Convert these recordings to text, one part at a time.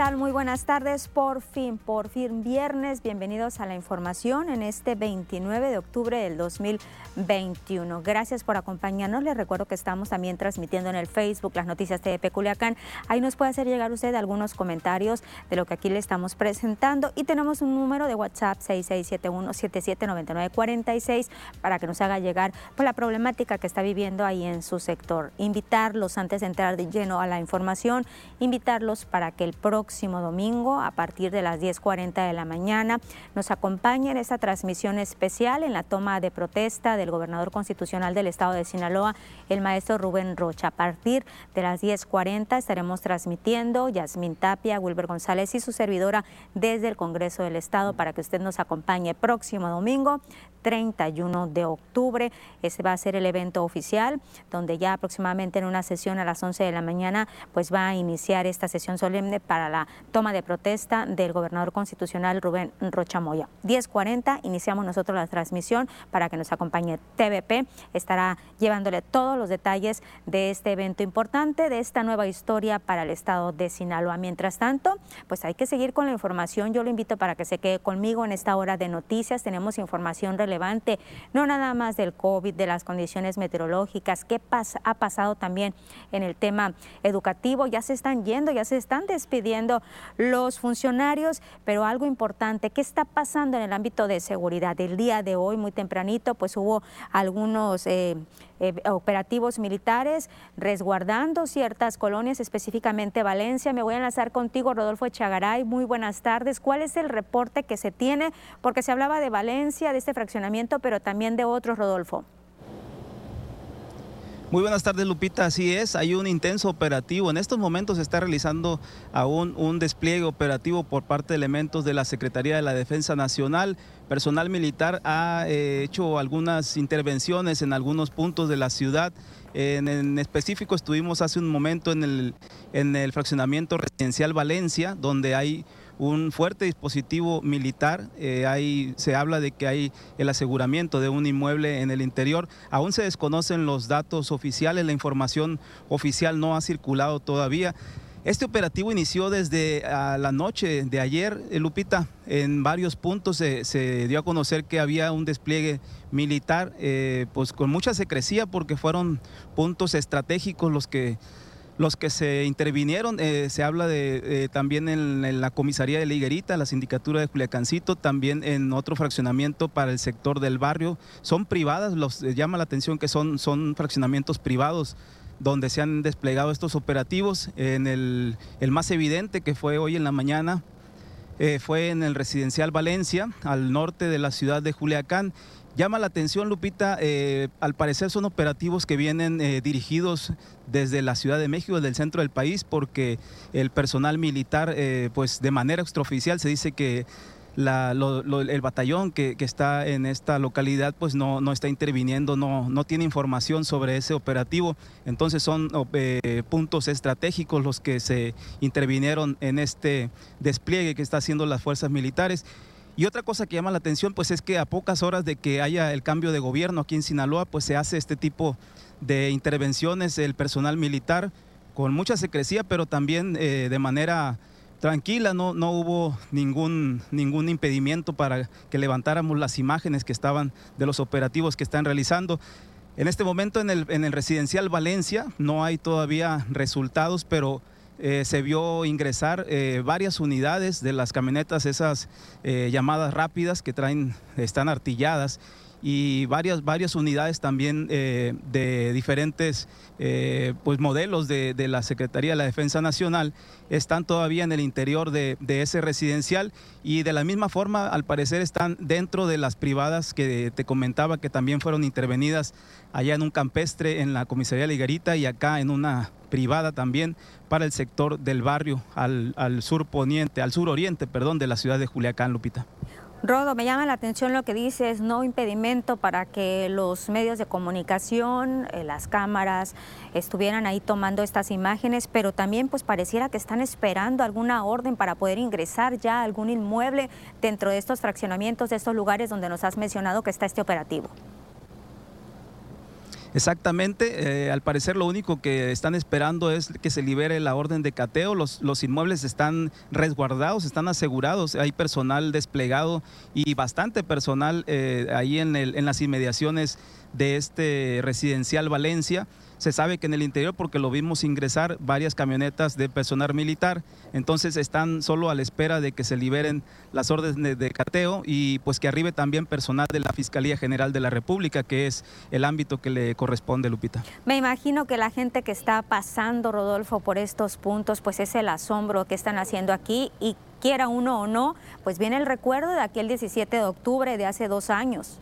¿Cómo están? Muy buenas tardes. Por fin, por fin viernes. Bienvenidos a la información en este 29 de octubre del 2021. Gracias por acompañarnos. Les recuerdo que estamos también transmitiendo en el Facebook las noticias de Culiacán. Ahí nos puede hacer llegar usted algunos comentarios de lo que aquí le estamos presentando. Y tenemos un número de WhatsApp 6671-779946 para que nos haga llegar pues, la problemática que está viviendo ahí en su sector. Invitarlos antes de entrar de lleno a la información, invitarlos para que el próximo domingo a partir de las 10.40 de la mañana nos acompañe en esta transmisión especial en la toma de protesta del gobernador constitucional del estado de Sinaloa, el maestro Rubén Rocha. A partir de las 10.40 estaremos transmitiendo Yasmín Tapia, Wilber González y su servidora desde el Congreso del Estado para que usted nos acompañe próximo domingo 31 de octubre. Ese va a ser el evento oficial, donde ya aproximadamente en una sesión a las 11 de la mañana, pues va a iniciar esta sesión solemne para la toma de protesta del gobernador constitucional Rubén Rochamoya. 10.40 iniciamos nosotros la transmisión para que nos acompañe TVP. Estará llevándole todos los detalles de este evento importante, de esta nueva historia para el estado de Sinaloa. Mientras tanto, pues hay que seguir con la información. Yo lo invito para que se quede conmigo en esta hora de noticias. Tenemos información relevante, no nada más del COVID, de las condiciones meteorológicas, qué ha pasado también en el tema educativo. Ya se están yendo, ya se están despidiendo los funcionarios, pero algo importante, ¿qué está pasando en el ámbito de seguridad? El día de hoy, muy tempranito, pues hubo algunos... Eh, eh, operativos militares resguardando ciertas colonias, específicamente Valencia. Me voy a enlazar contigo, Rodolfo Chagaray. Muy buenas tardes. ¿Cuál es el reporte que se tiene? Porque se hablaba de Valencia, de este fraccionamiento, pero también de otros, Rodolfo. Muy buenas tardes, Lupita. Así es, hay un intenso operativo. En estos momentos se está realizando aún un despliegue operativo por parte de elementos de la Secretaría de la Defensa Nacional. Personal militar ha eh, hecho algunas intervenciones en algunos puntos de la ciudad. En, específico estuvimos hace un momento en el, en el fraccionamiento residencial Valencia, donde hay un fuerte dispositivo militar. Eh, se habla de que hay el aseguramiento de un inmueble en el interior. Aún se desconocen los datos oficiales, la información oficial no ha circulado todavía. Este operativo inició desde la noche de ayer, eh, Lupita. En varios puntos se, dio a conocer que había un despliegue militar, eh, pues con mucha secrecía, porque fueron puntos estratégicos los que los que se intervinieron, eh, se habla de eh, también en, la comisaría de la Higuerita, la sindicatura de Culiacancito, también en otro fraccionamiento para el sector del barrio. Son privadas, los eh, llama la atención que son, son fraccionamientos privados donde se han desplegado estos operativos. En el, el más evidente que fue hoy en la mañana fue en el residencial Valencia, al norte de la ciudad de Culiacán Llama la atención, Lupita, eh, al parecer son operativos que vienen eh, dirigidos desde la Ciudad de México, desde el centro del país, porque el personal militar, eh, pues de manera extraoficial se dice que el batallón que, está en esta localidad pues no, no está interviniendo, no, no tiene información sobre ese operativo. Entonces son puntos estratégicos los que se intervinieron en este despliegue que están haciendo las fuerzas militares. Y otra cosa que llama la atención, pues es que a pocas horas de que haya el cambio de gobierno aquí en Sinaloa, pues se hace este tipo de intervenciones, el personal militar, con mucha secrecía, pero también eh, de manera tranquila, no, no hubo ningún, ningún impedimento para que levantáramos las imágenes que estaban de los operativos que están realizando. En este momento en el, en el residencial Valencia no hay todavía resultados, pero eh, se vio ingresar eh, varias unidades de las camionetas, esas eh, llamadas rápidas que traen, están artilladas y varias, varias unidades también de diferentes pues modelos de, la Secretaría de la Defensa Nacional están todavía en el interior de, de, ese residencial y de la misma forma al parecer están dentro de las privadas que te comentaba que también fueron intervenidas allá en un campestre en la comisaría Ligarita y acá en una privada también para el sector del barrio al, sur poniente, al sur oriente, perdón, de la ciudad de Juliacán, Lupita. Rodo, me llama la atención lo que dices, no impedimento para que los medios de comunicación, eh, las cámaras, estuvieran ahí tomando estas imágenes, pero también pues pareciera que están esperando alguna orden para poder ingresar ya a algún inmueble dentro de estos fraccionamientos, de estos lugares donde nos has mencionado que está este operativo. Exactamente, eh, al parecer lo único que están esperando es que se libere la orden de cateo, los, los inmuebles están resguardados, están asegurados, hay personal desplegado y bastante personal eh, ahí en, el, en las inmediaciones de este residencial Valencia. Se sabe que en el interior, porque lo vimos ingresar varias camionetas de personal militar, entonces están solo a la espera de que se liberen las órdenes de cateo y pues que arribe también personal de la Fiscalía General de la República, que es el ámbito que le corresponde, Lupita. Me imagino que la gente que está pasando, Rodolfo, por estos puntos, pues es el asombro que están haciendo aquí y quiera uno o no, pues viene el recuerdo de aquel 17 de octubre de hace dos años.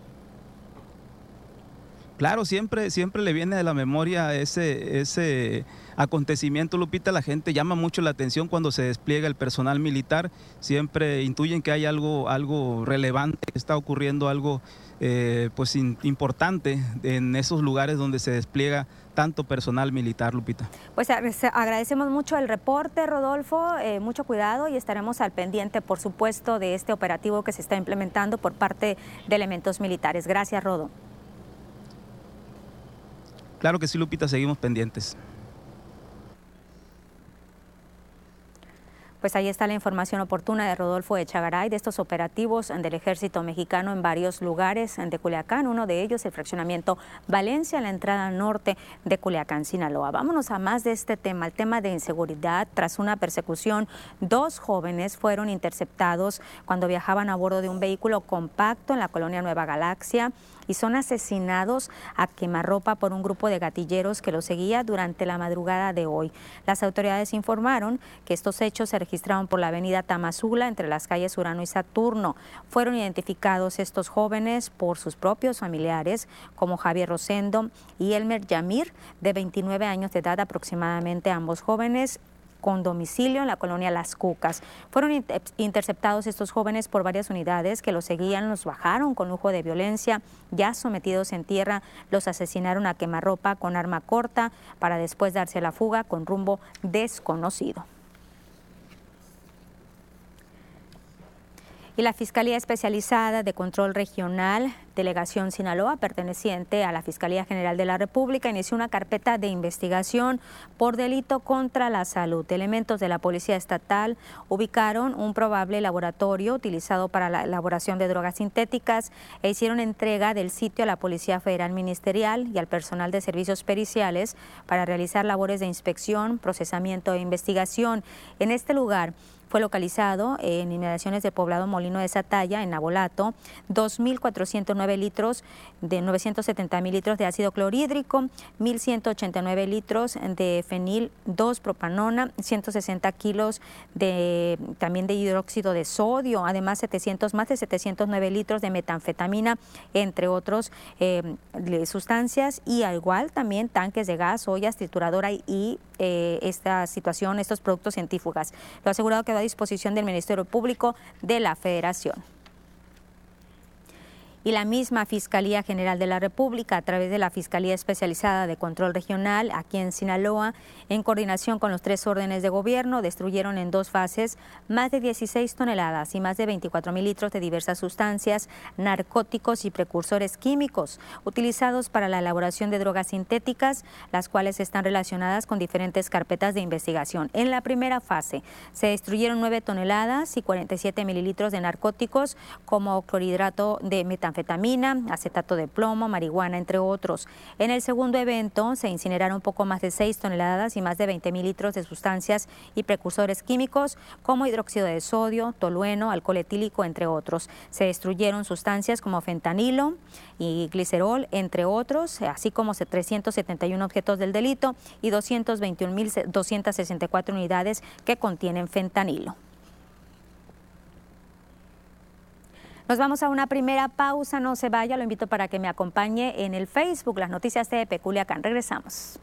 Claro, siempre, siempre le viene de la memoria ese, ese acontecimiento, Lupita. La gente llama mucho la atención cuando se despliega el personal militar. Siempre intuyen que hay algo, algo relevante, que está ocurriendo algo eh, pues importante en esos lugares donde se despliega tanto personal militar, Lupita. Pues agradecemos mucho el reporte, Rodolfo, eh, mucho cuidado y estaremos al pendiente, por supuesto, de este operativo que se está implementando por parte de elementos militares. Gracias, Rodo. Claro que sí, Lupita, seguimos pendientes. Pues ahí está la información oportuna de Rodolfo Echagaray de estos operativos del ejército mexicano en varios lugares de Culiacán, uno de ellos el fraccionamiento Valencia, la entrada norte de Culiacán, Sinaloa. Vámonos a más de este tema, el tema de inseguridad. Tras una persecución, dos jóvenes fueron interceptados cuando viajaban a bordo de un vehículo compacto en la colonia Nueva Galaxia y son asesinados a quemarropa por un grupo de gatilleros que los seguía durante la madrugada de hoy. Las autoridades informaron que estos hechos se registraron por la avenida Tamazula entre las calles Urano y Saturno. Fueron identificados estos jóvenes por sus propios familiares como Javier Rosendo y Elmer Yamir, de 29 años de edad aproximadamente. Ambos jóvenes con domicilio en la colonia Las Cucas. Fueron interceptados estos jóvenes por varias unidades que los seguían, los bajaron con lujo de violencia, ya sometidos en tierra, los asesinaron a quemarropa con arma corta para después darse la fuga con rumbo desconocido. Y la Fiscalía Especializada de Control Regional, Delegación Sinaloa, perteneciente a la Fiscalía General de la República, inició una carpeta de investigación por delito contra la salud. Elementos de la Policía Estatal ubicaron un probable laboratorio utilizado para la elaboración de drogas sintéticas e hicieron entrega del sitio a la Policía Federal Ministerial y al personal de servicios periciales para realizar labores de inspección, procesamiento e investigación. En este lugar, fue localizado en inmediaciones del poblado Molino de Satalla, en Nabolato, 2.409 litros de 970 mil litros de ácido clorhídrico, 1.189 litros de fenil 2 propanona, 160 kilos de, también de hidróxido de sodio, además 700, más de 709 litros de metanfetamina, entre otros eh, sustancias, y al igual también tanques de gas, ollas, trituradora y eh, esta situación, estos productos científicos. Lo asegurado que a disposición del Ministerio Público de la Federación y la misma Fiscalía General de la República, a través de la Fiscalía Especializada de Control Regional aquí en Sinaloa, en coordinación con los tres órdenes de gobierno, destruyeron en dos fases más de 16 toneladas y más de 24 mil litros de diversas sustancias, narcóticos y precursores químicos utilizados para la elaboración de drogas sintéticas, las cuales están relacionadas con diferentes carpetas de investigación. En la primera fase se destruyeron 9 toneladas y 47 mililitros de narcóticos como clorhidrato de metanfetamina metanfetamina, acetato de plomo, marihuana, entre otros. En el segundo evento se incineraron poco más de 6 toneladas y más de 20 mil litros de sustancias y precursores químicos como hidróxido de sodio, tolueno, alcohol etílico, entre otros. Se destruyeron sustancias como fentanilo y glicerol, entre otros, así como 371 objetos del delito y 221.264 unidades que contienen fentanilo. Nos vamos a una primera pausa, no se vaya, lo invito para que me acompañe en el Facebook, las noticias de Peculiacán. Regresamos.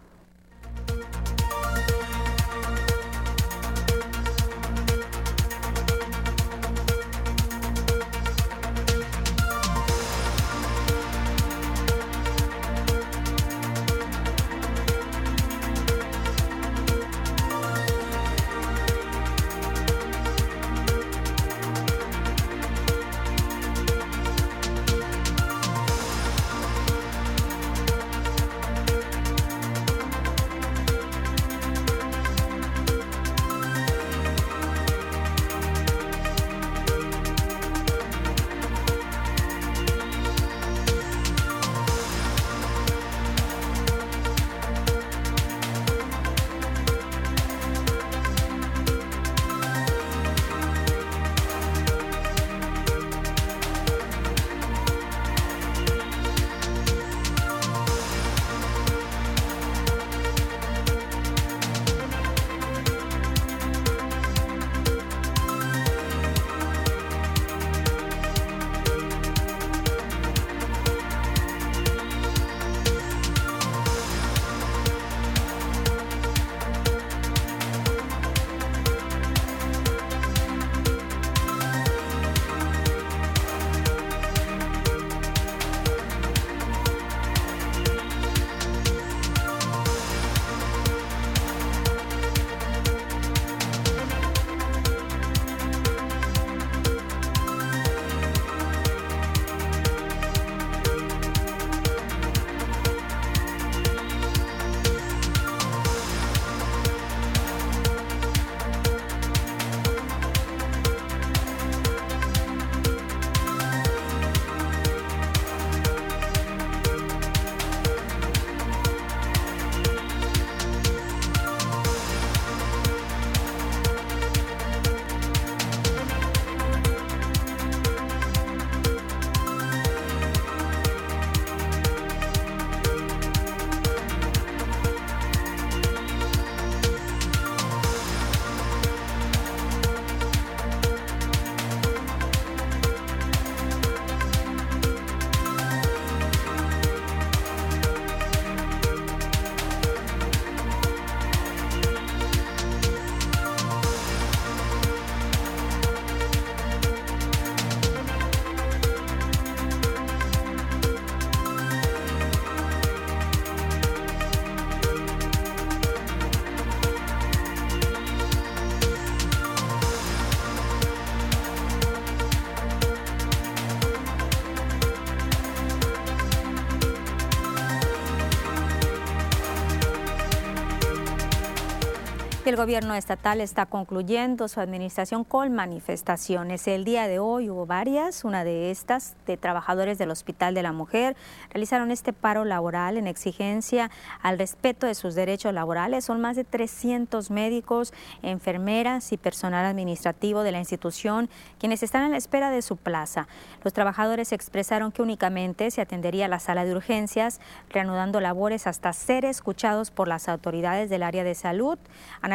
El gobierno estatal está concluyendo su administración con manifestaciones. El día de hoy hubo varias, una de estas de trabajadores del Hospital de la Mujer realizaron este paro laboral en exigencia al respeto de sus derechos laborales. Son más de 300 médicos, enfermeras y personal administrativo de la institución quienes están a la espera de su plaza. Los trabajadores expresaron que únicamente se atendería la sala de urgencias, reanudando labores hasta ser escuchados por las autoridades del área de salud.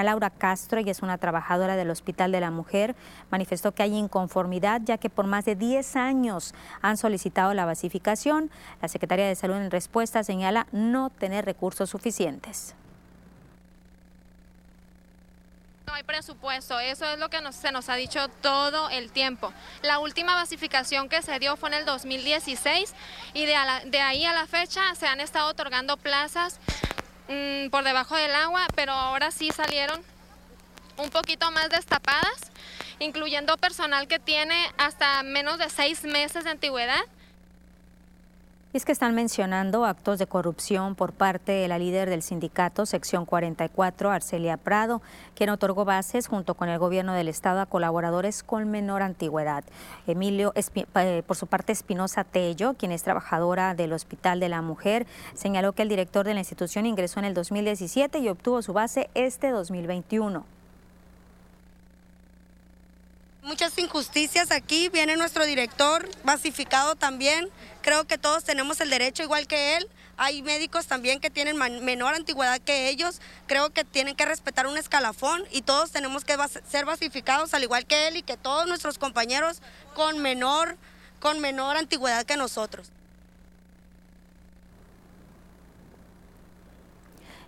Laura Castro, y es una trabajadora del Hospital de la Mujer, manifestó que hay inconformidad ya que por más de 10 años han solicitado la basificación. La Secretaría de Salud en respuesta señala no tener recursos suficientes. No hay presupuesto, eso es lo que se nos ha dicho todo el tiempo. La última basificación que se dio fue en el 2016 y de, de ahí a la fecha se han estado otorgando plazas Mm, por debajo del agua, pero ahora sí salieron un poquito más destapadas, incluyendo personal que tiene hasta menos de seis meses de antigüedad es que están mencionando actos de corrupción por parte de la líder del sindicato, sección 44, Arcelia Prado, quien otorgó bases junto con el gobierno del estado a colaboradores con menor antigüedad. Emilio, eh, por su parte, Espinosa Tello, quien es trabajadora del Hospital de la Mujer, señaló que el director de la institución ingresó en el 2017 y obtuvo su base este 2021 muchas injusticias aquí, viene nuestro director basificado también, creo que todos tenemos el derecho igual que él, hay médicos también que tienen menor antigüedad que ellos, creo que tienen que respetar un escalafón y todos tenemos que ser basificados al igual que él y que todos nuestros compañeros con menor, con menor antigüedad que nosotros.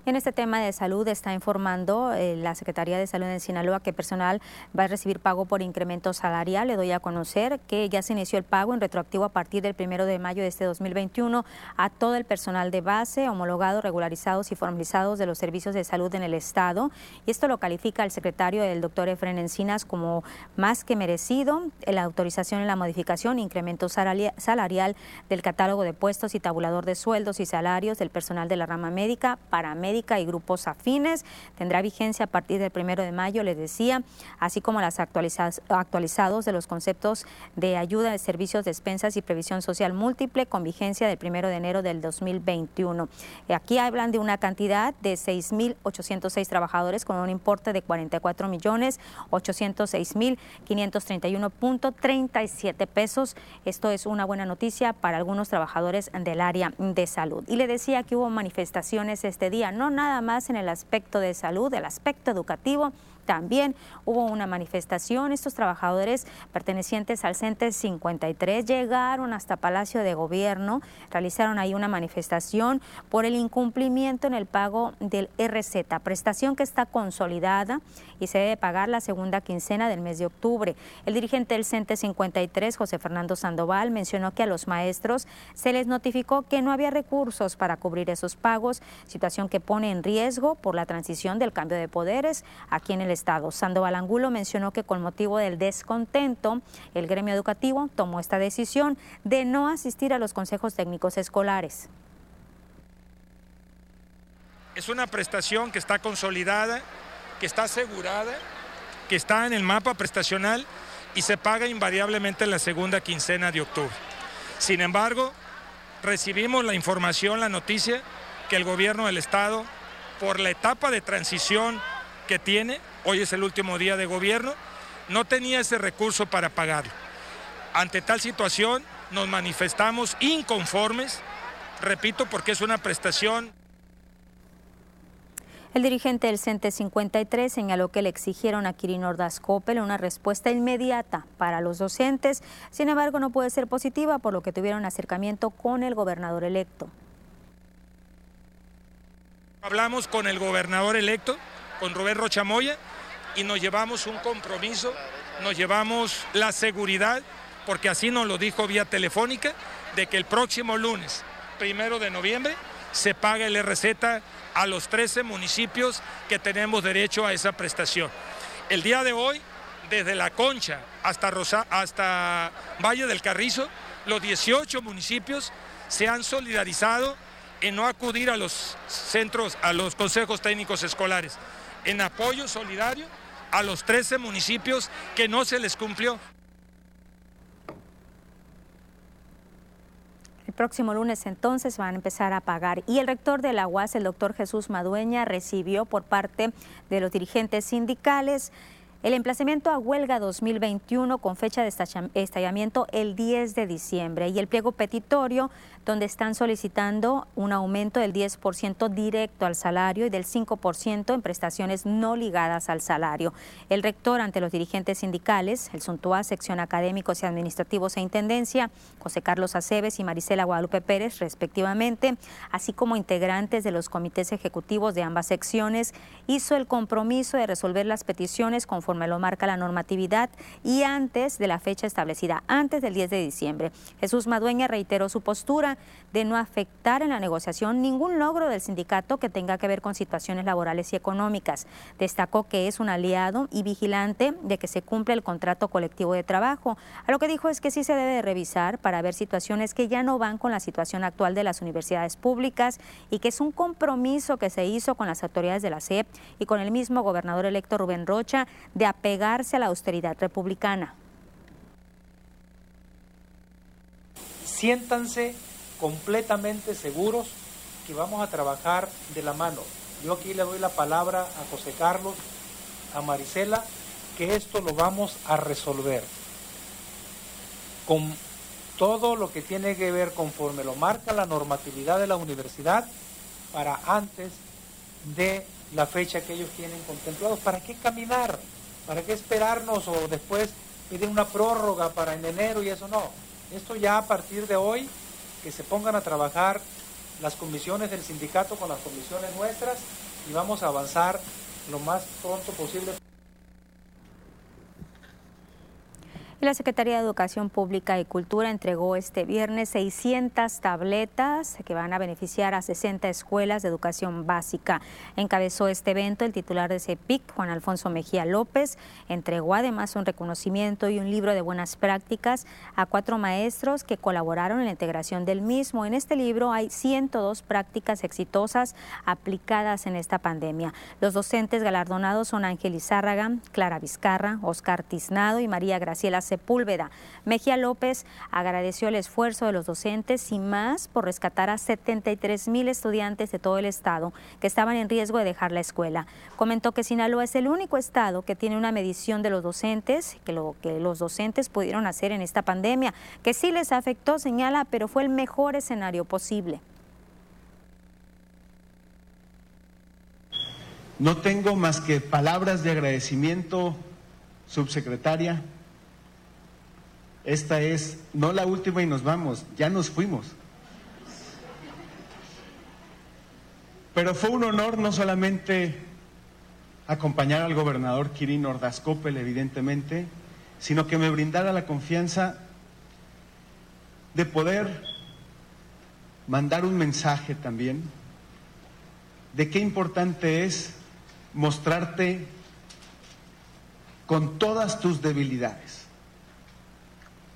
En este tema de salud está informando eh, la Secretaría de Salud en Sinaloa que personal va a recibir pago por incremento salarial. Le doy a conocer que ya se inició el pago en retroactivo a partir del primero de mayo de este 2021 a todo el personal de base, homologado, regularizados y formalizados de los servicios de salud en el Estado. Y esto lo califica el secretario, el doctor Efren Encinas, como más que merecido. La autorización en la modificación, incremento salarial del catálogo de puestos y tabulador de sueldos y salarios del personal de la rama médica, para médica y grupos afines. Tendrá vigencia a partir del primero de mayo, les decía, así como las actualizados de los conceptos de ayuda de servicios, despensas y previsión social múltiple con vigencia del primero de enero del 2021. Aquí hablan de una cantidad de 6.806 trabajadores con un importe de 44 millones 806 mil 531.37 pesos. Esto es una buena noticia para algunos trabajadores del área de salud. Y le decía que hubo manifestaciones este día no nada más en el aspecto de salud, el aspecto educativo, también hubo una manifestación. Estos trabajadores pertenecientes al CENTE 53 llegaron hasta Palacio de Gobierno, realizaron ahí una manifestación por el incumplimiento en el pago del RZ, prestación que está consolidada y se debe pagar la segunda quincena del mes de octubre. El dirigente del CENTE 53, José Fernando Sandoval, mencionó que a los maestros se les notificó que no había recursos para cubrir esos pagos, situación que pone en riesgo por la transición del cambio de poderes aquí en el Estado. Sandoval Angulo mencionó que con motivo del descontento, el gremio educativo tomó esta decisión de no asistir a los consejos técnicos escolares. Es una prestación que está consolidada, que está asegurada, que está en el mapa prestacional y se paga invariablemente en la segunda quincena de octubre. Sin embargo, recibimos la información, la noticia, que el gobierno del Estado, por la etapa de transición que tiene, hoy es el último día de gobierno, no tenía ese recurso para pagarlo. Ante tal situación nos manifestamos inconformes, repito, porque es una prestación el dirigente del CENTE 53 señaló que le exigieron a Kirin Ordaz Coppel una respuesta inmediata para los docentes, sin embargo no puede ser positiva por lo que tuvieron acercamiento con el gobernador electo. Hablamos con el gobernador electo, con Rubén Rochamoya, y nos llevamos un compromiso, nos llevamos la seguridad, porque así nos lo dijo vía telefónica, de que el próximo lunes, primero de noviembre, se pague el RZ a los 13 municipios que tenemos derecho a esa prestación. El día de hoy, desde La Concha hasta, Rosa, hasta Valle del Carrizo, los 18 municipios se han solidarizado en no acudir a los centros, a los consejos técnicos escolares. En apoyo solidario a los 13 municipios que no se les cumplió. El próximo lunes entonces van a empezar a pagar. Y el rector de la UAS, el doctor Jesús Madueña, recibió por parte de los dirigentes sindicales el emplazamiento a huelga 2021 con fecha de estallamiento el 10 de diciembre y el pliego petitorio donde están solicitando un aumento del 10% directo al salario y del 5% en prestaciones no ligadas al salario. El rector ante los dirigentes sindicales, el Suntua, sección académicos y administrativos e intendencia, José Carlos Aceves y Marisela Guadalupe Pérez, respectivamente, así como integrantes de los comités ejecutivos de ambas secciones, hizo el compromiso de resolver las peticiones conforme lo marca la normatividad y antes de la fecha establecida, antes del 10 de diciembre. Jesús Madueña reiteró su postura de no afectar en la negociación ningún logro del sindicato que tenga que ver con situaciones laborales y económicas. Destacó que es un aliado y vigilante de que se cumpla el contrato colectivo de trabajo. A lo que dijo es que sí se debe de revisar para ver situaciones que ya no van con la situación actual de las universidades públicas y que es un compromiso que se hizo con las autoridades de la SEP y con el mismo gobernador electo Rubén Rocha de apegarse a la austeridad republicana. Siéntanse completamente seguros que vamos a trabajar de la mano. Yo aquí le doy la palabra a José Carlos, a Marisela, que esto lo vamos a resolver con todo lo que tiene que ver conforme lo marca la normatividad de la universidad para antes de la fecha que ellos tienen contemplados. ¿Para qué caminar? ¿Para qué esperarnos o después pedir una prórroga para en enero y eso no? Esto ya a partir de hoy que se pongan a trabajar las comisiones del sindicato con las comisiones nuestras y vamos a avanzar lo más pronto posible. La Secretaría de Educación Pública y Cultura entregó este viernes 600 tabletas que van a beneficiar a 60 escuelas de educación básica. Encabezó este evento el titular de CEPIC, Juan Alfonso Mejía López. Entregó además un reconocimiento y un libro de buenas prácticas a cuatro maestros que colaboraron en la integración del mismo. En este libro hay 102 prácticas exitosas aplicadas en esta pandemia. Los docentes galardonados son Ángel Izárraga, Clara Vizcarra, Oscar Tiznado y María Graciela Sepúlveda. Mejía López agradeció el esfuerzo de los docentes y más por rescatar a 73 mil estudiantes de todo el estado que estaban en riesgo de dejar la escuela. Comentó que Sinaloa es el único estado que tiene una medición de los docentes, que lo que los docentes pudieron hacer en esta pandemia, que sí les afectó, señala, pero fue el mejor escenario posible. No tengo más que palabras de agradecimiento, subsecretaria, esta es no la última y nos vamos, ya nos fuimos. Pero fue un honor no solamente acompañar al gobernador Kirin Ordaz evidentemente, sino que me brindara la confianza de poder mandar un mensaje también de qué importante es mostrarte con todas tus debilidades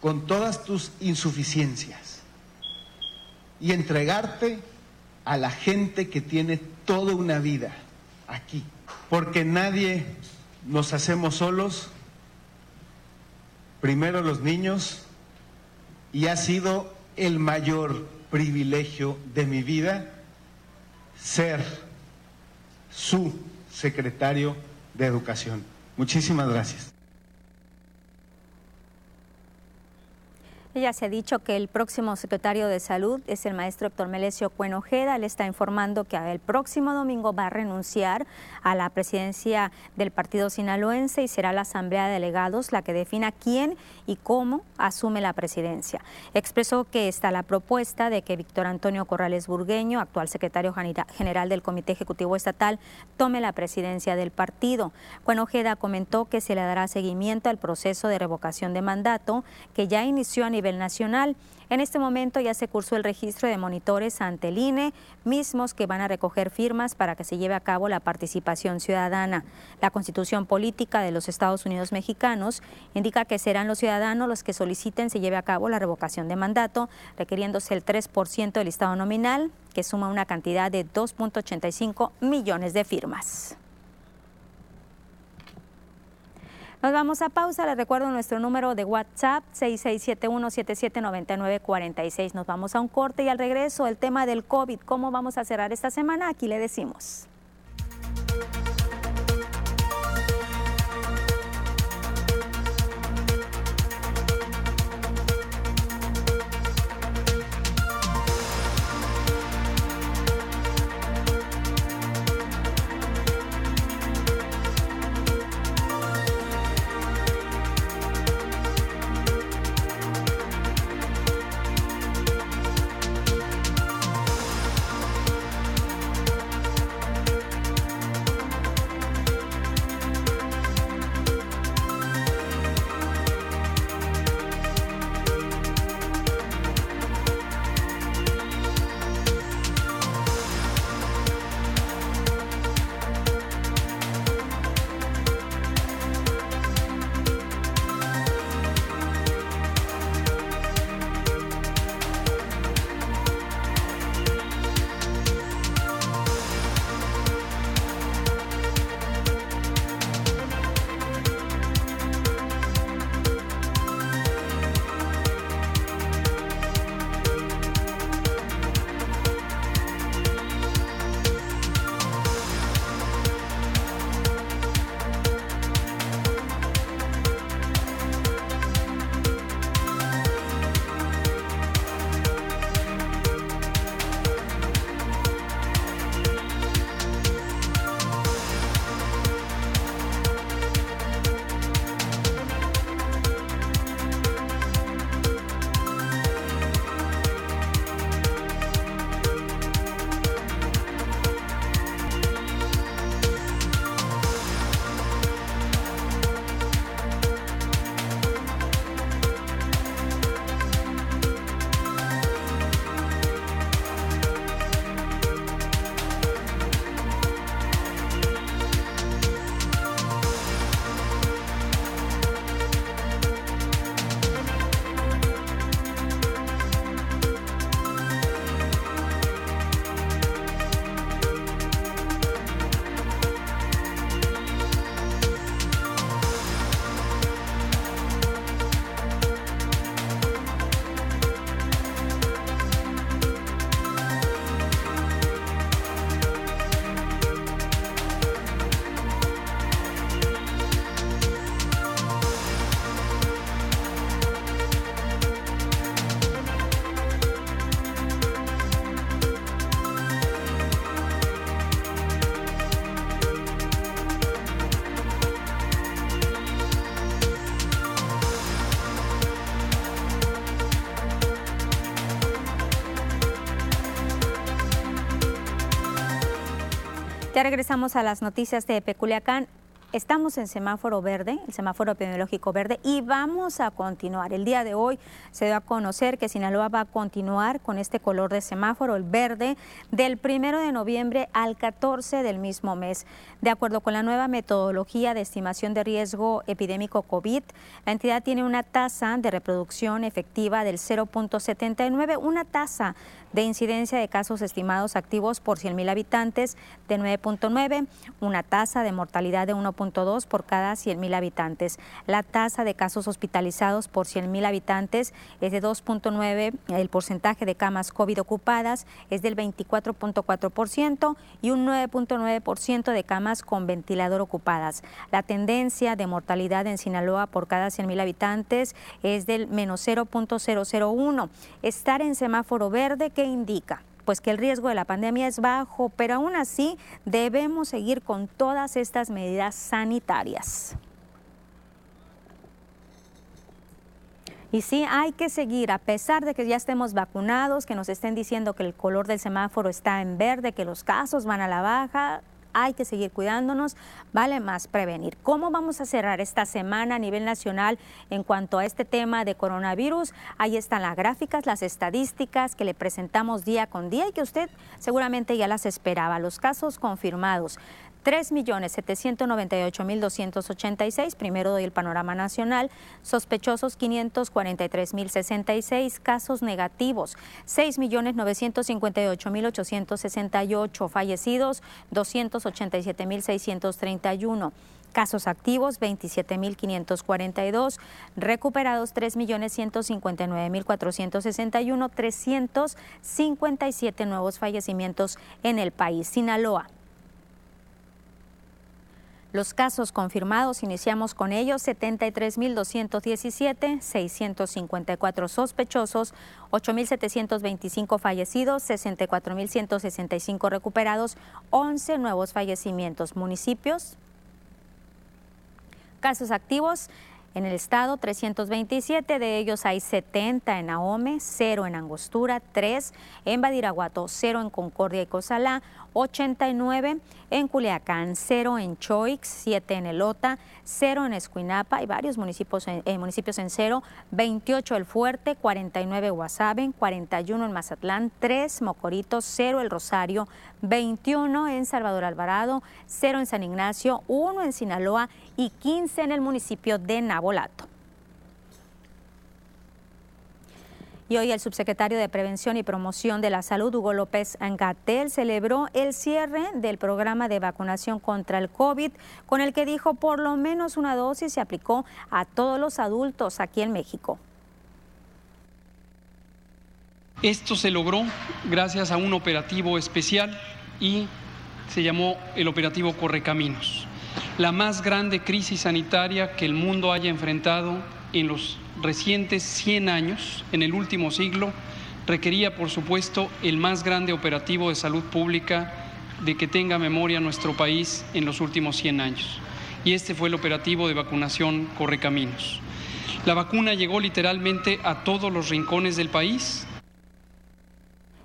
con todas tus insuficiencias y entregarte a la gente que tiene toda una vida aquí. Porque nadie nos hacemos solos, primero los niños, y ha sido el mayor privilegio de mi vida ser su secretario de Educación. Muchísimas gracias. Ya se ha dicho que el próximo secretario de Salud es el maestro Héctor Melesio Cuenojeda. Él está informando que el próximo domingo va a renunciar a la presidencia del partido sinaloense y será la Asamblea de Delegados la que defina quién y cómo asume la presidencia. Expresó que está la propuesta de que Víctor Antonio Corrales Burgueño, actual secretario general del Comité Ejecutivo Estatal, tome la presidencia del partido. Cuenojeda comentó que se le dará seguimiento al proceso de revocación de mandato que ya inició a nivel nacional. En este momento ya se cursó el registro de monitores ante el INE, mismos que van a recoger firmas para que se lleve a cabo la participación ciudadana. La constitución política de los Estados Unidos mexicanos indica que serán los ciudadanos los que soliciten se lleve a cabo la revocación de mandato, requiriéndose el 3% del listado nominal, que suma una cantidad de 2.85 millones de firmas. Nos vamos a pausa. Les recuerdo nuestro número de WhatsApp 6671779946. Nos vamos a un corte y al regreso el tema del COVID. ¿Cómo vamos a cerrar esta semana? Aquí le decimos. Ya regresamos a las noticias de Peculiacán. Estamos en semáforo verde, el semáforo epidemiológico verde, y vamos a continuar. El día de hoy se dio a conocer que Sinaloa va a continuar con este color de semáforo, el verde, del primero de noviembre al 14 del mismo mes. De acuerdo con la nueva metodología de estimación de riesgo epidémico COVID, la entidad tiene una tasa de reproducción efectiva del 0.79, una tasa de incidencia de casos estimados activos por 100.000 habitantes de 9.9, una tasa de mortalidad de 1.2 por cada 100.000 habitantes. La tasa de casos hospitalizados por 100.000 habitantes es de 2.9, el porcentaje de camas COVID ocupadas es del 24.4% y un 9.9% de camas con ventilador ocupadas. La tendencia de mortalidad en Sinaloa por cada 100.000 habitantes es del menos 0.001. Estar en semáforo verde que indica? Pues que el riesgo de la pandemia es bajo, pero aún así debemos seguir con todas estas medidas sanitarias. Y sí, hay que seguir, a pesar de que ya estemos vacunados, que nos estén diciendo que el color del semáforo está en verde, que los casos van a la baja, hay que seguir cuidándonos, vale más prevenir. ¿Cómo vamos a cerrar esta semana a nivel nacional en cuanto a este tema de coronavirus? Ahí están las gráficas, las estadísticas que le presentamos día con día y que usted seguramente ya las esperaba. Los casos confirmados. 3.798.286, primero doy el panorama nacional, sospechosos 543.066, casos negativos. 6.958.868, fallecidos 287.631. Casos activos 27.542, recuperados 3.159.461, 357 nuevos fallecimientos en el país. Sinaloa los casos confirmados, iniciamos con ellos, 73.217, 654 sospechosos, 8.725 fallecidos, 64.165 recuperados, 11 nuevos fallecimientos. Municipios, casos activos, en el estado, 327 de ellos hay 70 en Ahome, 0 en Angostura, 3 en Badiraguato, 0 en Concordia y Cozalá, 89 en Culiacán, 0 en Choix, 7 en Elota, 0 en Escuinapa y varios municipios en, eh, municipios en 0, 28 El Fuerte, 49 Guasave, 41 en Mazatlán, 3 Mocorito, 0 El Rosario, 21 en Salvador Alvarado, 0 en San Ignacio, 1 en Sinaloa y 15 en el municipio de Nabolato. Y hoy el subsecretario de Prevención y Promoción de la Salud, Hugo López Angatel, celebró el cierre del programa de vacunación contra el COVID, con el que dijo por lo menos una dosis se aplicó a todos los adultos aquí en México. Esto se logró gracias a un operativo especial y se llamó el operativo Correcaminos, la más grande crisis sanitaria que el mundo haya enfrentado en los recientes 100 años, en el último siglo, requería, por supuesto, el más grande operativo de salud pública de que tenga memoria nuestro país en los últimos 100 años. Y este fue el operativo de vacunación Correcaminos. La vacuna llegó literalmente a todos los rincones del país,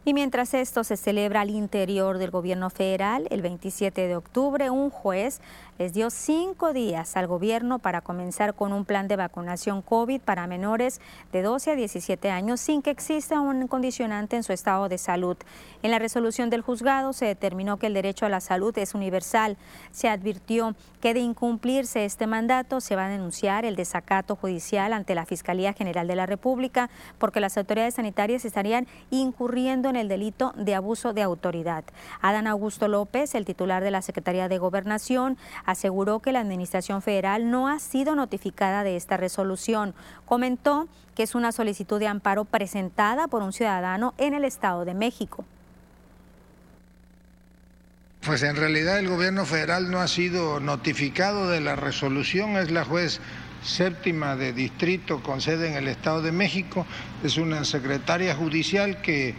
y mientras esto se celebra al interior del gobierno federal, el 27 de octubre, un juez les dio cinco días al gobierno para comenzar con un plan de vacunación COVID para menores de 12 a 17 años sin que exista un condicionante en su estado de salud. En la resolución del juzgado se determinó que el derecho a la salud es universal. Se advirtió que de incumplirse este mandato se va a denunciar el desacato judicial ante la Fiscalía General de la República porque las autoridades sanitarias estarían incurriendo en el delito de abuso de autoridad. Adán Augusto López, el titular de la Secretaría de Gobernación, aseguró que la Administración Federal no ha sido notificada de esta resolución. Comentó que es una solicitud de amparo presentada por un ciudadano en el Estado de México. Pues en realidad el gobierno federal no ha sido notificado de la resolución, es la juez séptima de distrito con sede en el Estado de México, es una secretaria judicial que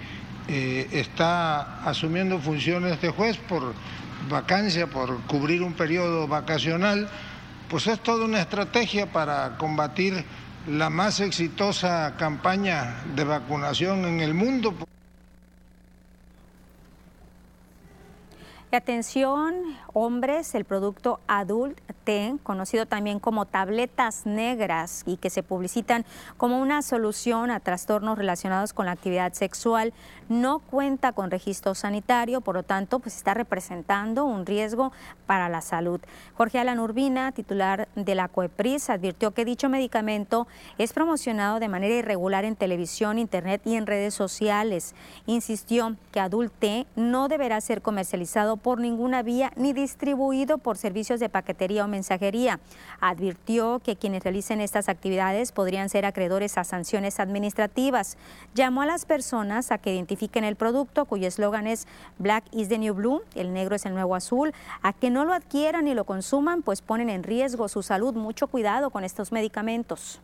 eh, está asumiendo funciones de juez por vacancia, por cubrir un periodo vacacional, pues es toda una estrategia para combatir la más exitosa campaña de vacunación en el mundo. Atención, hombres, el producto Adult T, conocido también como tabletas negras y que se publicitan como una solución a trastornos relacionados con la actividad sexual, no cuenta con registro sanitario, por lo tanto, pues está representando un riesgo para la salud. Jorge Alan Urbina, titular de la COEPRIS, advirtió que dicho medicamento es promocionado de manera irregular en televisión, internet y en redes sociales. Insistió que Adult T no deberá ser comercializado por ninguna vía ni distribuido por servicios de paquetería o mensajería. Advirtió que quienes realicen estas actividades podrían ser acreedores a sanciones administrativas. Llamó a las personas a que identifiquen el producto cuyo eslogan es Black is the New Blue, el negro es el nuevo azul, a que no lo adquieran y lo consuman, pues ponen en riesgo su salud. Mucho cuidado con estos medicamentos.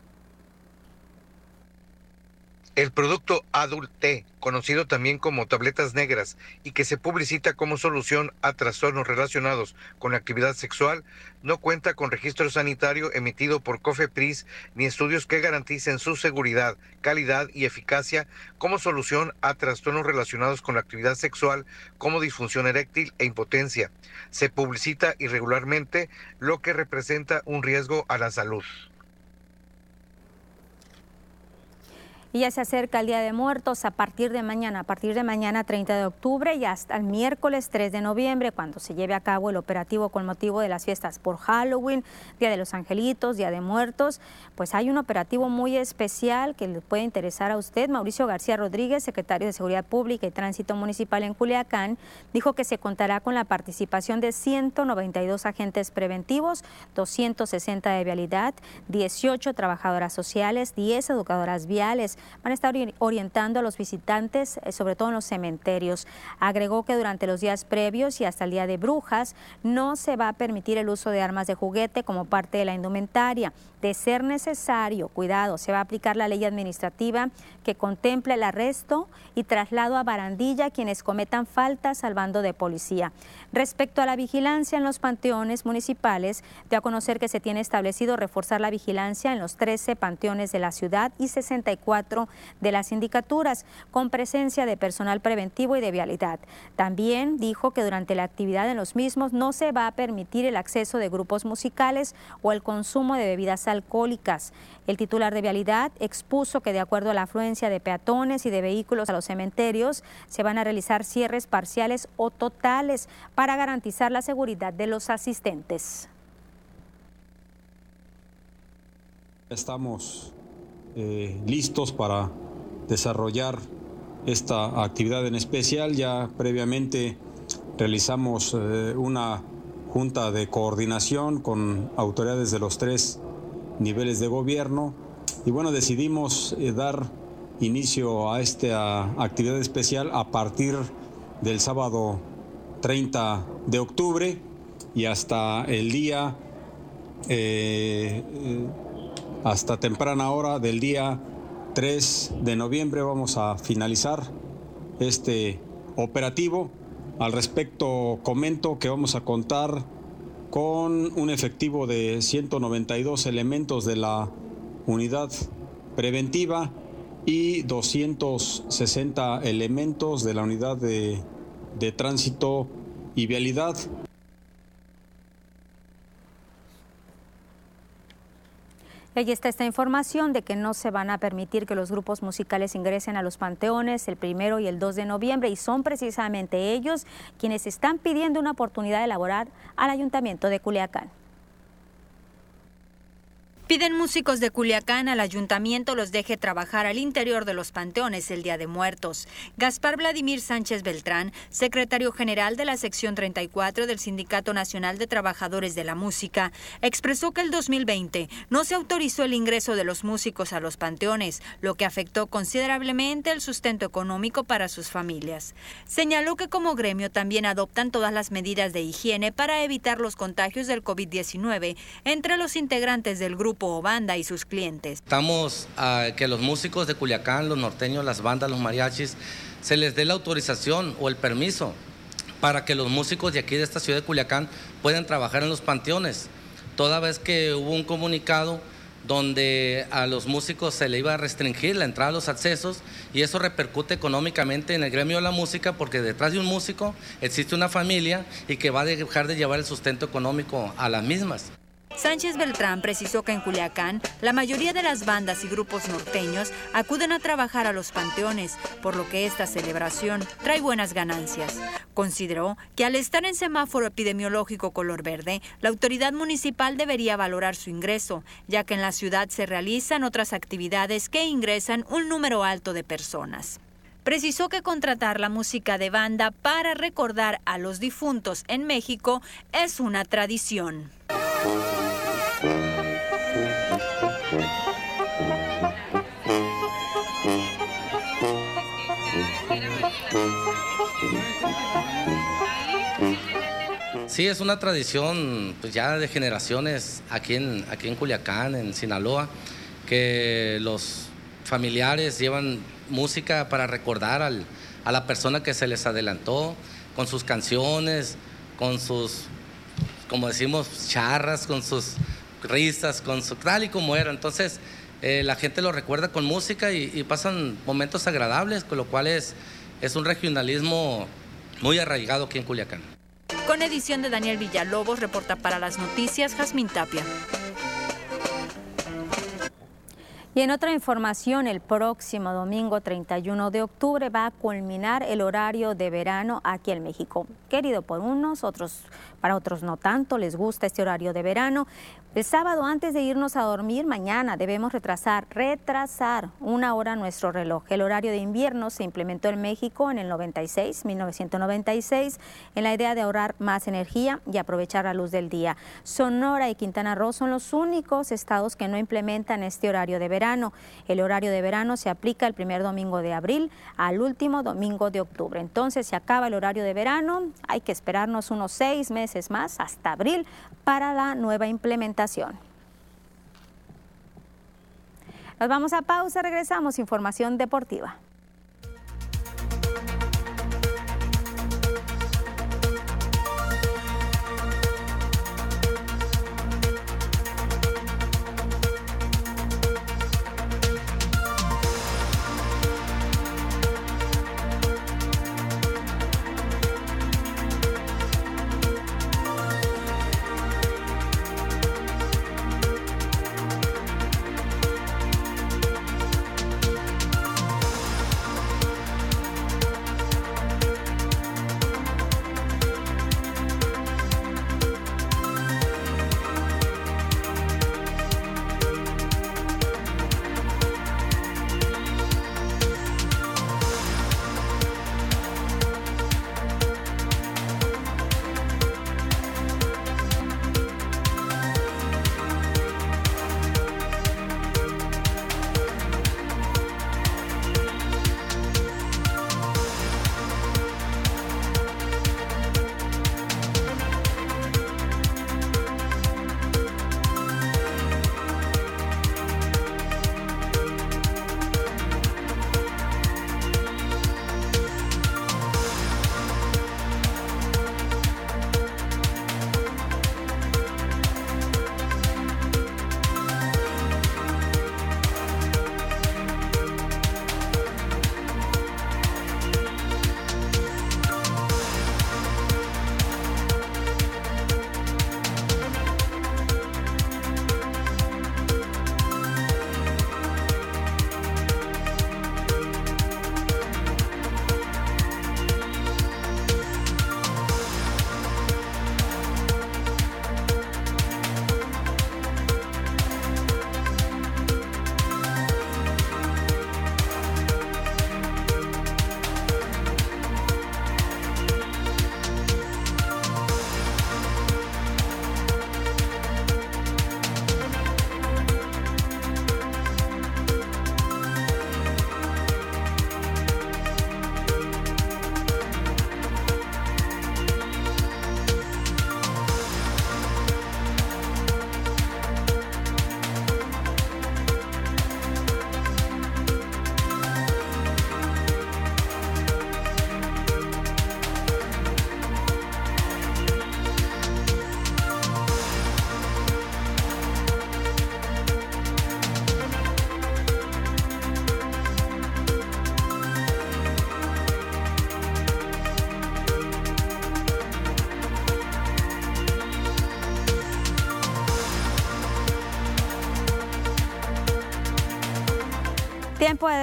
El producto Adult T, conocido también como tabletas negras y que se publicita como solución a trastornos relacionados con la actividad sexual, no cuenta con registro sanitario emitido por COFEPRIS ni estudios que garanticen su seguridad, calidad y eficacia como solución a trastornos relacionados con la actividad sexual como disfunción eréctil e impotencia. Se publicita irregularmente, lo que representa un riesgo a la salud. Y ya se acerca el Día de Muertos a partir de mañana, a partir de mañana 30 de octubre y hasta el miércoles 3 de noviembre, cuando se lleve a cabo el operativo con motivo de las fiestas por Halloween, Día de los Angelitos, Día de Muertos. Pues hay un operativo muy especial que le puede interesar a usted. Mauricio García Rodríguez, secretario de Seguridad Pública y Tránsito Municipal en Culiacán, dijo que se contará con la participación de 192 agentes preventivos, 260 de vialidad, 18 trabajadoras sociales, 10 educadoras viales, van a estar orientando a los visitantes, eh, sobre todo en los cementerios. Agregó que durante los días previos y hasta el día de brujas no se va a permitir el uso de armas de juguete como parte de la indumentaria. De ser necesario, cuidado, se va a aplicar la ley administrativa que contempla el arresto y traslado a barandilla a quienes cometan faltas al bando de policía. Respecto a la vigilancia en los panteones municipales, de a conocer que se tiene establecido reforzar la vigilancia en los 13 panteones de la ciudad y 64 de las sindicaturas, con presencia de personal preventivo y de vialidad. También dijo que durante la actividad en los mismos no se va a permitir el acceso de grupos musicales o el consumo de bebidas alcohólicas. El titular de vialidad expuso que de acuerdo a la afluencia de peatones y de vehículos a los cementerios, se van a realizar cierres parciales o totales para garantizar la seguridad de los asistentes. Estamos eh, listos para desarrollar esta actividad en especial. Ya previamente realizamos eh, una junta de coordinación con autoridades de los tres niveles de gobierno y bueno, decidimos eh, dar inicio a esta actividad especial a partir del sábado 30 de octubre y hasta el día hasta temprana hora del día 3 de noviembre vamos a finalizar este operativo. Al respecto comento que vamos a contar con un efectivo de 192 elementos de la unidad preventiva y 260 elementos de la unidad de, de tránsito y vialidad. Ahí está esta información de que no se van a permitir que los grupos musicales ingresen a los panteones el primero y el 2 de noviembre y son precisamente ellos quienes están pidiendo una oportunidad de elaborar al Ayuntamiento de Culiacán. Piden músicos de Culiacán al ayuntamiento los deje trabajar al interior de los panteones el Día de Muertos. Gaspar Vladimir Sánchez Beltrán, secretario general de la sección 34 del Sindicato Nacional de Trabajadores de la Música, expresó que el 2020 no se autorizó el ingreso de los músicos a los panteones, lo que afectó considerablemente el sustento económico para sus familias. Señaló que como gremio también adoptan todas las medidas de higiene para evitar los contagios del COVID-19 entre los integrantes del grupo banda y sus clientes. Estamos a que los músicos de Culiacán, los norteños, las bandas, los mariachis, se les dé la autorización o el permiso para que los músicos de aquí de esta ciudad de Culiacán puedan trabajar en los panteones. Toda vez que hubo un comunicado donde a los músicos se le iba a restringir la entrada a los accesos y eso repercute económicamente en el gremio de la música porque detrás de un músico existe una familia y que va a dejar de llevar el sustento económico a las mismas. Sánchez Beltrán precisó que en Culiacán la mayoría de las bandas y grupos norteños acuden a trabajar a los panteones, por lo que esta celebración trae buenas ganancias. Consideró que al estar en semáforo epidemiológico color verde, la autoridad municipal debería valorar su ingreso, ya que en la ciudad se realizan otras actividades que ingresan un número alto de personas precisó que contratar la música de banda para recordar a los difuntos en México es una tradición. Sí, es una tradición pues ya de generaciones aquí en, aquí en Culiacán, en Sinaloa, que los familiares llevan música para recordar a la persona que se les adelantó, con sus canciones, con sus, como decimos, charras, con sus risas, con su tal y como era. Entonces, eh, la gente lo recuerda con música y, pasan momentos agradables, con lo cual es, es un regionalismo muy arraigado aquí en Culiacán. Con edición de Daniel Villalobos, reporta para las noticias Jazmín Tapia. Y en otra información, el próximo domingo 31 de octubre va a culminar el horario de verano aquí en México. Querido por unos, otros para otros no tanto, les gusta este horario de verano. El sábado antes de irnos a dormir, mañana debemos retrasar, retrasar una hora nuestro reloj. El horario de invierno se implementó en México en el 96, 1996, en la idea de ahorrar más energía y aprovechar la luz del día. Sonora y Quintana Roo son los únicos estados que no implementan este horario de verano. El horario de verano se aplica el primer domingo de abril al último domingo de octubre. Entonces se acaba el horario de verano, hay que esperarnos unos seis meses más hasta abril para la nueva implementación. Nos vamos a pausa, regresamos, información deportiva.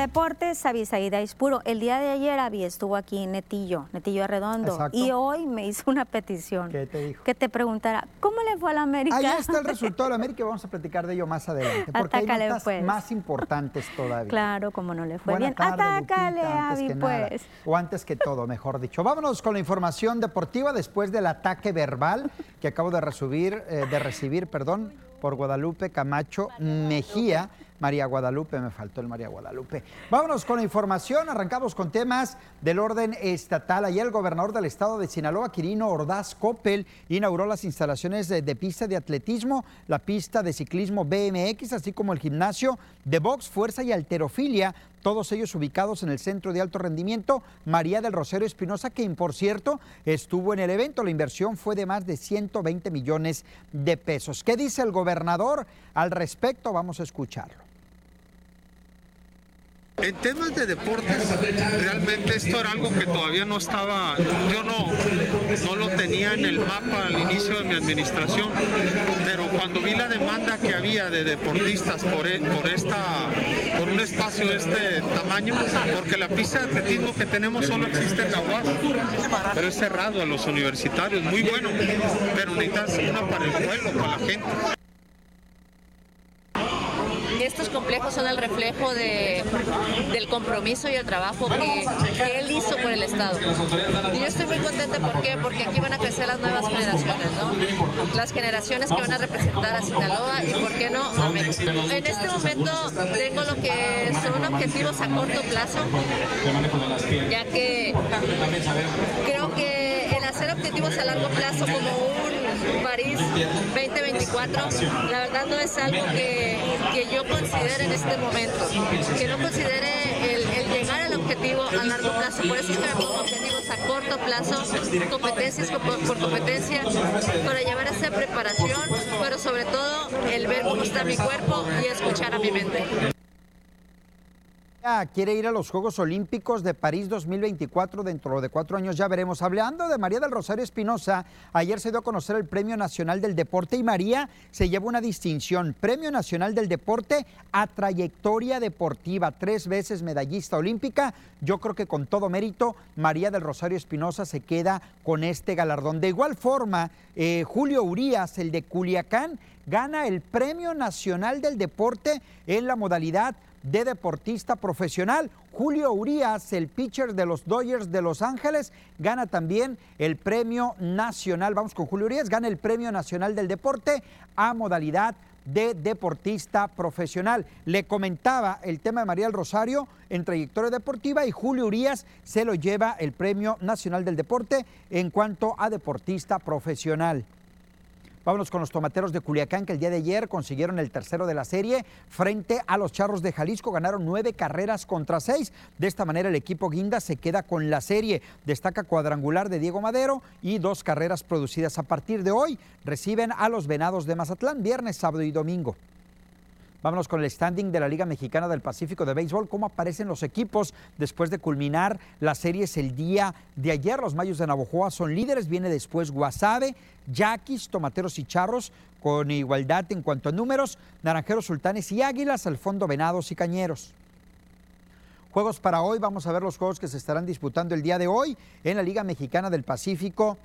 Deportes, Avisaída Ispuro. El día de ayer Avi estuvo aquí en Netillo, Netillo Arredondo, y hoy me hizo una petición. ¿Qué te dijo? Que te preguntara, ¿cómo le fue a la América? Ahí está el resultado de la América y vamos a platicar de ello más adelante, porque hay notas pues. más importantes todavía. Claro, como no le fue Buena bien. tarde, Atácale, Lupita, Avi, nada. pues. O antes que todo, mejor dicho. Vámonos con la información deportiva después del ataque verbal que acabo de recibir, eh, de recibir perdón, por Guadalupe Camacho Mejía. María Guadalupe, me faltó el María Guadalupe. Vámonos con la información, arrancamos con temas del orden estatal. Ayer el gobernador del estado de Sinaloa, Quirino Ordaz Coppel, inauguró las instalaciones de, pista de atletismo, la pista de ciclismo BMX, así como el gimnasio de box, fuerza y alterofilia, todos ellos ubicados en el Centro de Alto Rendimiento María del Rosario Espinosa, quien por cierto estuvo en el evento. La inversión fue de más de 120 millones de pesos. ¿Qué dice el gobernador al respecto? Vamos a escucharlo. En temas de deportes, realmente esto era algo que todavía no estaba, yo no, no lo tenía en el mapa al inicio de mi administración, pero cuando vi la demanda que había de deportistas por, e, por, esta, por un espacio de este tamaño, porque la pista de atletismo que tenemos solo existe en la pero es cerrado a los universitarios, muy bueno, pero necesitas una para el pueblo, para la gente estos complejos son el reflejo de, del compromiso y el trabajo que, él hizo por el Estado. Y yo estoy muy contenta, ¿por? Porque aquí van a crecer las nuevas generaciones. Las generaciones que van a representar a Sinaloa y, ¿por qué no. En este momento tengo lo que son objetivos a corto plazo, ya que creo que el hacer objetivos a largo plazo como un París 2024, la verdad no es algo que, que yo considere en este momento, que no considere el, llegar al objetivo a largo plazo. Por eso tenemos objetivos a corto plazo, competencias por, competencia, para llevar esa preparación, pero sobre todo el ver cómo está mi cuerpo y escuchar a mi mente quiere ir a los Juegos Olímpicos de París 2024 dentro de cuatro años, ya veremos. Hablando de María del Rosario Espinosa, ayer se dio a conocer el Premio Nacional del Deporte y María se llevó una distinción, Premio Nacional del Deporte a trayectoria deportiva, tres veces medallista olímpica. Yo creo que con todo mérito, María del Rosario Espinosa se queda con este galardón. De igual forma, eh, Julio Urías, el de Culiacán, gana el Premio Nacional del Deporte en la modalidad de deportista profesional. Julio Urias, el pitcher de los Dodgers de Los Ángeles, gana también el premio nacional. Vamos con Julio Urias, gana el premio nacional del deporte a modalidad de deportista profesional. Le comentaba el tema de María del Rosario en trayectoria deportiva y Julio Urias se lo lleva el Premio Nacional del Deporte en cuanto a deportista profesional. Vámonos con los tomateros de Culiacán, que el día de ayer consiguieron el tercero de la serie frente a los charros de Jalisco. Ganaron nueve carreras contra seis. De esta manera, el equipo Guinda se queda con la serie. Destaca cuadrangular de Diego Madero y dos carreras producidas. A partir de hoy, reciben a los venados de Mazatlán, viernes, sábado y domingo. Vámonos con el standing de la Liga Mexicana del Pacífico de Béisbol. ¿Cómo aparecen los equipos después de culminar las series el día de ayer? Los Mayos de Navojoa son líderes. Viene después Guasave, Yaquis, Tomateros y Charros con igualdad en cuanto a números. Naranjeros, Sultanes y Águilas. Al fondo, Venados y Cañeros. Juegos para hoy. Vamos a ver los juegos que se estarán disputando el día de hoy en la Liga Mexicana del Pacífico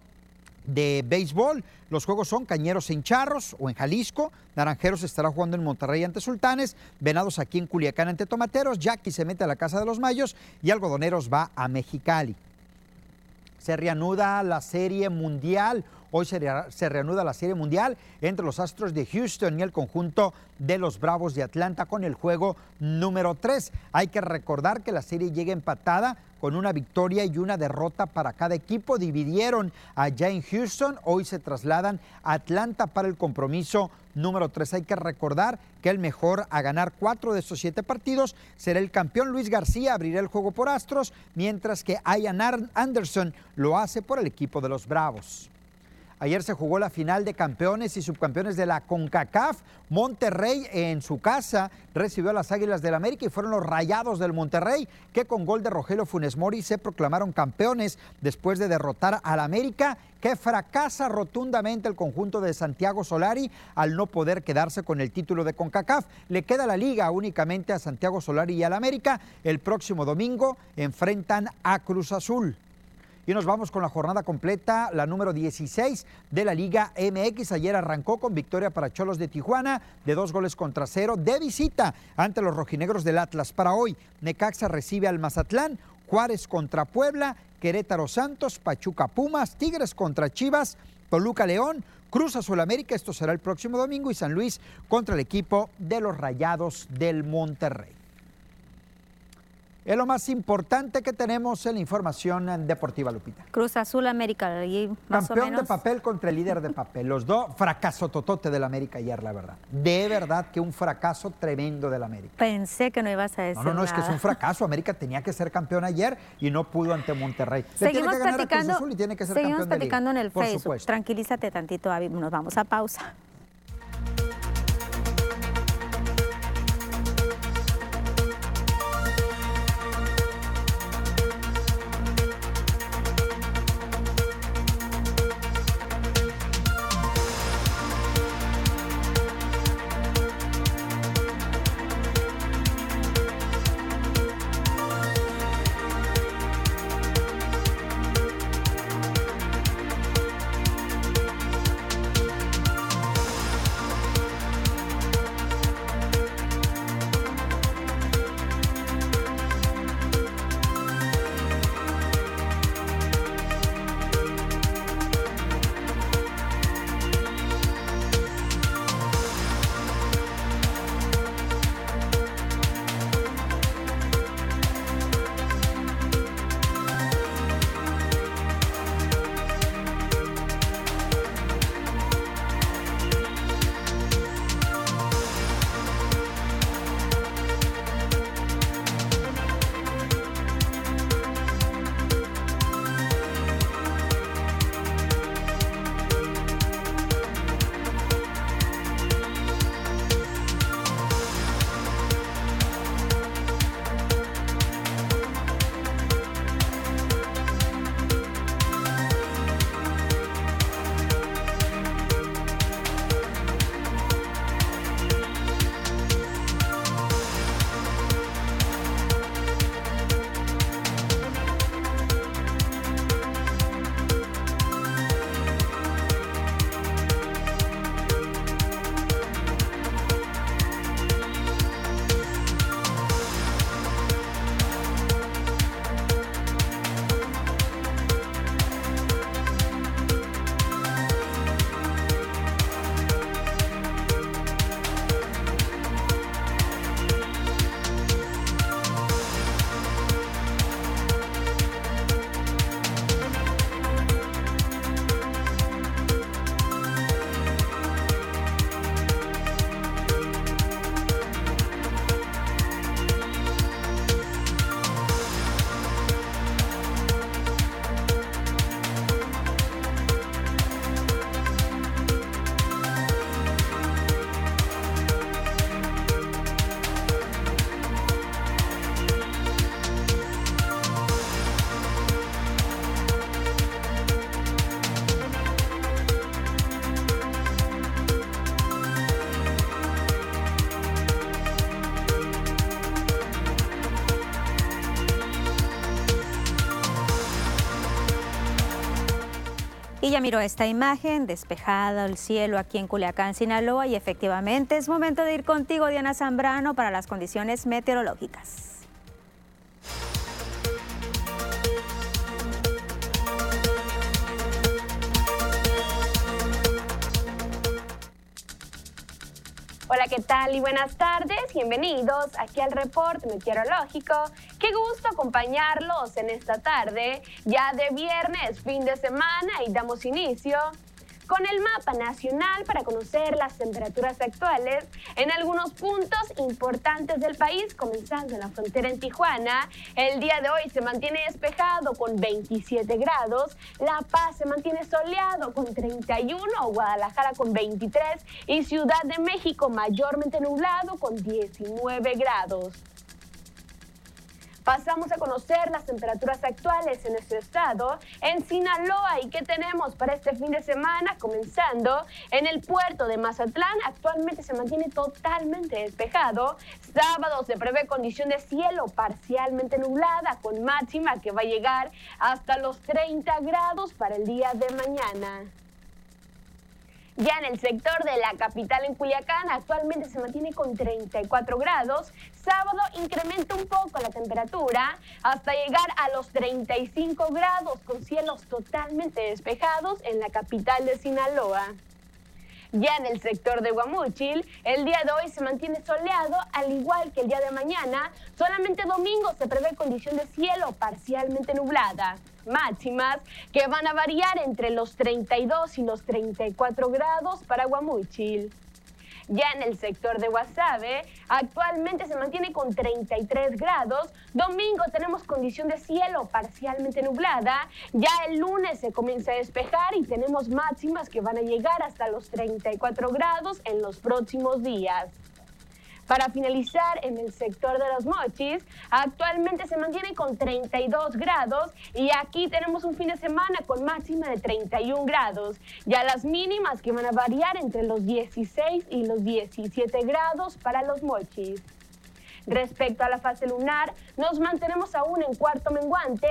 de béisbol. Los juegos son Cañeros en Charros o en Jalisco, Naranjeros estará jugando en Monterrey ante Sultanes, Venados aquí en Culiacán ante Tomateros, Jackie se mete a la Casa de los Mayos y Algodoneros va a Mexicali. Se reanuda la Serie Mundial. Hoy se, reanuda la Serie Mundial entre los Astros de Houston y el conjunto de los Bravos de Atlanta con el juego número 3. Hay que recordar que la serie llega empatada con una victoria y una derrota para cada equipo. Dividieron allá en Houston, hoy se trasladan a Atlanta para el compromiso número 3. Hay que recordar que el mejor a ganar cuatro de estos siete partidos será el campeón Luis García, abrirá el juego por Astros, mientras que Ian Anderson lo hace por el equipo de los Bravos. Ayer se jugó la final de campeones y subcampeones de la CONCACAF. Monterrey en su casa recibió a las Águilas del América y fueron los Rayados del Monterrey que con gol de Rogelio Funes Mori se proclamaron campeones después de derrotar al América que fracasa rotundamente el conjunto de Santiago Solari al no poder quedarse con el título de CONCACAF. Le queda la liga únicamente a Santiago Solari y al América. El próximo domingo enfrentan a Cruz Azul. Y nos vamos con la jornada completa, la número 16 de la Liga MX. Ayer arrancó con victoria para Cholos de Tijuana de dos goles contra cero de visita ante los rojinegros del Atlas. Para hoy, Necaxa recibe al Mazatlán, Juárez contra Puebla, Querétaro Santos, Pachuca Pumas, Tigres contra Chivas, Toluca León, Cruz Azul América, esto será el próximo domingo, y San Luis contra el equipo de los Rayados del Monterrey. Es lo más importante que tenemos en la información deportiva, Lupita. Cruz Azul América, y más Campeón de papel contra el líder de papel. Los dos, fracaso totote del América ayer, la verdad. De verdad que un fracaso tremendo del América. Pensé que no ibas a decir No, no, no, es que es un fracaso. América tenía que ser campeón ayer y no pudo ante Monterrey. seguimos platicando, seguimos platicando en el Facebook. Tranquilízate tantito, Avi. Nos vamos a pausa. Ya miró esta imagen, despejada el cielo aquí en Culiacán, Sinaloa, y efectivamente es momento de ir contigo, Diana Zambrano, para las condiciones meteorológicas. Hola, ¿qué tal? Y buenas tardes. Bienvenidos aquí al reporte meteorológico. Qué gusto acompañarlos en esta tarde, ya de viernes, fin de semana, y damos inicio con el mapa nacional para conocer las temperaturas actuales en algunos puntos importantes del país, comenzando en la frontera en Tijuana. El día de hoy se mantiene despejado con 27 grados, La Paz se mantiene soleado con 31, Guadalajara con 23 y Ciudad de México mayormente nublado con 19 grados. Pasamos a conocer las temperaturas actuales en nuestro estado, en Sinaloa y qué tenemos para este fin de semana, comenzando en el puerto de Mazatlán. Actualmente se mantiene totalmente despejado. Sábado se prevé condición de cielo parcialmente nublada con máxima que va a llegar hasta los 30 grados para el día de mañana. Ya en el sector de la capital en Culiacán actualmente se mantiene con 34 grados. Sábado incrementa un poco la temperatura hasta llegar a los 35 grados con cielos totalmente despejados en la capital de Sinaloa. Ya en el sector de Guamúchil, el día de hoy se mantiene soleado, al igual que el día de mañana. Solamente domingo se prevé condición de cielo parcialmente nublada. Máximas que van a variar entre los 32 y los 34 grados para Guamúchil. Ya en el sector de Guasave, actualmente se mantiene con 33 grados. Domingo tenemos condición de cielo parcialmente nublada. Ya el lunes se comienza a despejar y tenemos máximas que van a llegar hasta los 34 grados en los próximos días. Para finalizar, en el sector de los mochis, actualmente se mantiene con 32 grados y aquí tenemos un fin de semana con máxima de 31 grados. Ya las mínimas que van a variar entre los 16 y los 17 grados para los mochis. Respecto a la fase lunar, nos mantenemos aún en cuarto menguante,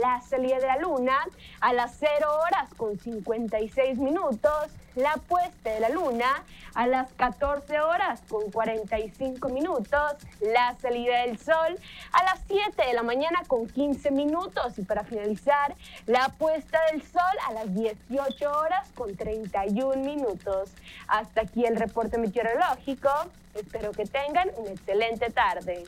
la salida de la luna a las 0 horas con 56 minutos, la puesta de la luna a las 14 horas con 45 minutos, la salida del sol a las 7 de la mañana con 15 minutos y para finalizar, la puesta del sol a las 18 horas con 31 minutos. Hasta aquí el reporte meteorológico. Espero que tengan una excelente tarde.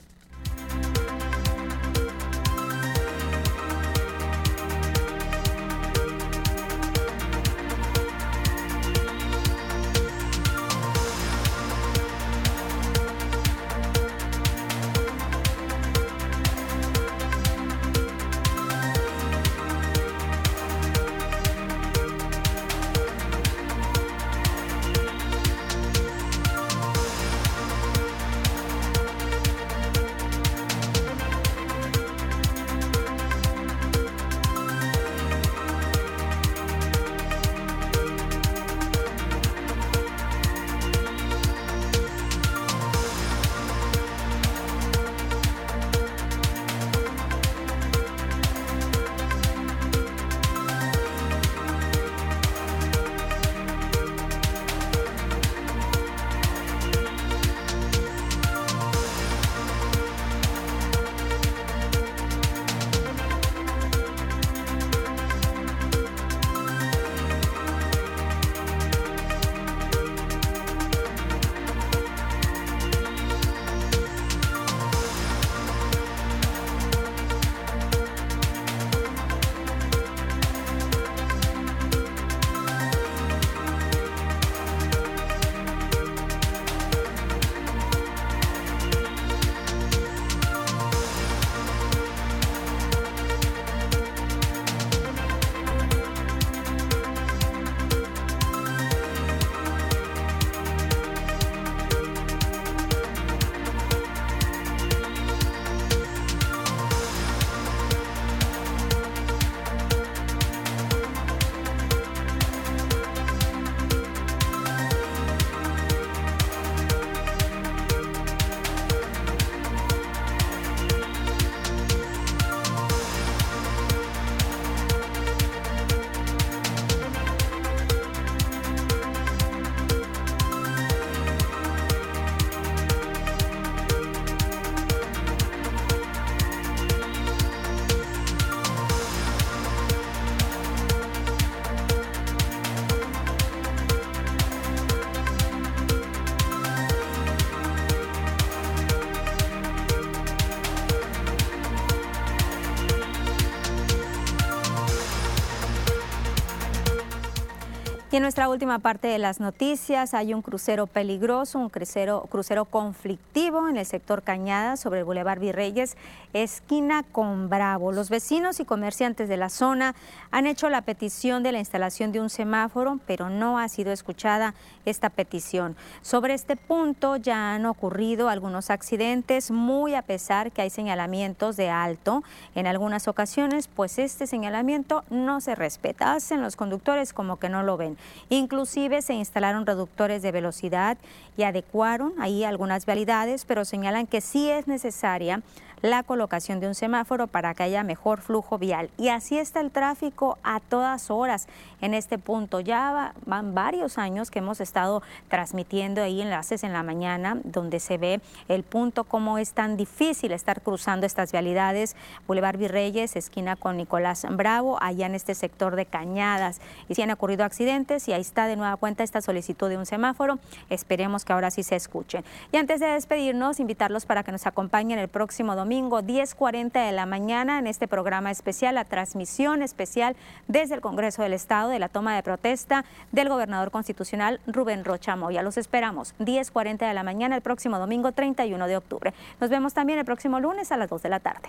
Y en nuestra última parte de las noticias hay un crucero peligroso, un crucero, crucero conflictivo en el sector Cañada sobre el Boulevard Virreyes, esquina con Bravo. Los vecinos y comerciantes de la zona han hecho la petición de la instalación de un semáforo, pero no ha sido escuchada esta petición. Sobre este punto ya han ocurrido algunos accidentes, muy a pesar que hay señalamientos de alto en algunas ocasiones, pues este señalamiento no se respeta. Hacen los conductores como que no lo ven. Inclusive se instalaron reductores de velocidad y adecuaron ahí algunas vialidades, pero señalan que sí es necesaria la colocación de un semáforo para que haya mejor flujo vial. Y así está el tráfico a todas horas en este punto. Ya van varios años que hemos estado transmitiendo ahí enlaces en la mañana donde se ve el punto cómo es tan difícil estar cruzando estas vialidades. Boulevard Virreyes, esquina con Nicolás Bravo, allá en este sector de Cañadas. Y si han ocurrido accidentes y ahí está de nueva cuenta esta solicitud de un semáforo. Esperemos que ahora sí se escuche. Y antes de despedirnos, invitarlos para que nos acompañen el próximo domingo 10.40 de la mañana en este programa especial, la transmisión especial desde el Congreso del Estado de la toma de protesta del gobernador constitucional Rubén Rocha Moya. Los esperamos 10.40 de la mañana el próximo domingo 31 de octubre. Nos vemos también el próximo lunes a las 2 de la tarde.